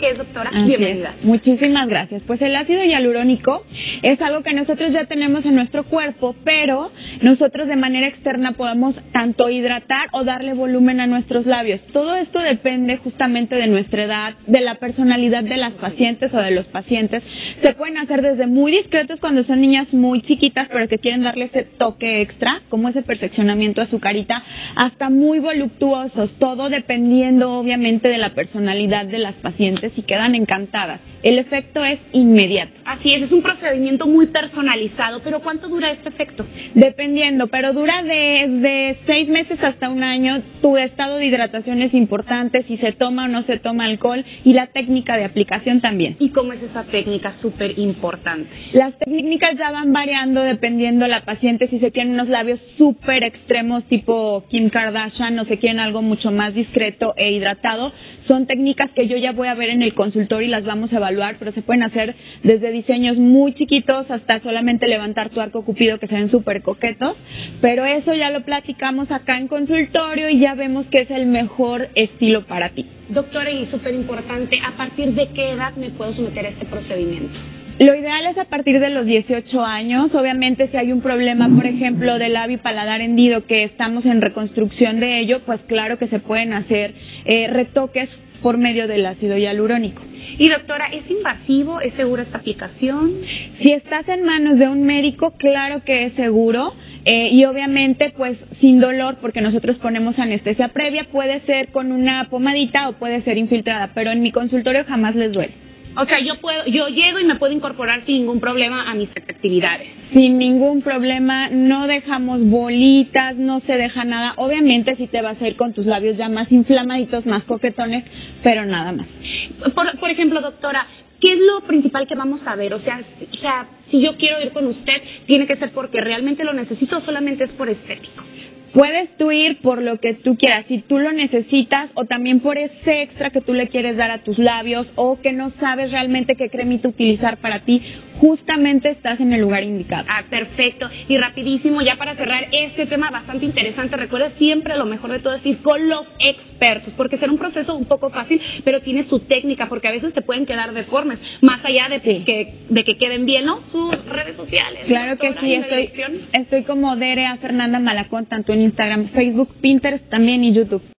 ¿Qué es, doctora? Así Bienvenida. es. Muchísimas gracias. Pues el ácido hialurónico es algo que nosotros ya tenemos en nuestro cuerpo, pero nosotros de manera externa podemos tanto hidratar o darle volumen a nuestros labios. Todo esto depende justamente de nuestra edad, de la personalidad de las pacientes o de los pacientes. Se pueden hacer desde muy discretos cuando son niñas muy chiquitas, pero que quieren darle ese toque extra, como ese perfeccionamiento a su carita, hasta muy voluptuosos, todo dependiendo obviamente de la personalidad de las pacientes y quedan encantadas. El efecto es inmediato. Así es, es un procedimiento muy personalizado, pero ¿cuánto dura este efecto? Dependiendo, pero dura desde seis meses hasta un año. Tu estado de hidratación es importante, si se toma o no se toma alcohol y la técnica de aplicación también. ¿Y cómo es esa técnica súper importante? Las técnicas ya van variando dependiendo la paciente, si se quieren unos labios súper extremos tipo Kim Kardashian o se quieren algo mucho más discreto e hidratado. Son técnicas que yo ya voy a ver en el consultorio y las vamos a evaluar, pero se pueden hacer desde diseños muy chiquitos hasta solamente levantar tu arco cupido que se ven súper coquetos. Pero eso ya lo platicamos acá en consultorio y ya vemos que es el mejor estilo para ti. Doctora, y súper importante, ¿a partir de qué edad me puedo someter a este procedimiento? Lo ideal es a partir de los 18 años. Obviamente, si hay un problema, por ejemplo, del labio paladar hendido, que estamos en reconstrucción de ello, pues claro que se pueden hacer eh, retoques por medio del ácido hialurónico. Y doctora, ¿es invasivo? ¿Es segura esta aplicación? Si estás en manos de un médico, claro que es seguro. Eh, y obviamente, pues sin dolor, porque nosotros ponemos anestesia previa, puede ser con una pomadita o puede ser infiltrada, pero en mi consultorio jamás les duele. O sea, yo puedo, yo llego y me puedo incorporar sin ningún problema a mis actividades. Sin ningún problema, no dejamos bolitas, no se deja nada. Obviamente si te vas a ir con tus labios ya más inflamaditos, más coquetones, pero nada más. Por, por ejemplo, doctora, ¿qué es lo principal que vamos a ver? O sea, o sea, si yo quiero ir con usted, ¿tiene que ser porque realmente lo necesito o solamente es por estético? Puedes tú ir por lo que tú quieras, si tú lo necesitas o también por ese extra que tú le quieres dar a tus labios o que no sabes realmente qué cremita utilizar para ti, justamente estás en el lugar indicado. Ah, perfecto. Y rapidísimo, ya para cerrar este tema bastante interesante, recuerda siempre lo mejor de todo es ir con los expertos, porque será un proceso un poco fácil, pero tiene su técnica, porque a veces te pueden quedar deformes, más allá de, Sí. que, de que queden bien, ¿no? Sus redes sociales. Claro que sí, estoy, estoy como Derea Fernanda Malacón, tanto en Instagram, Facebook, Pinterest también y YouTube.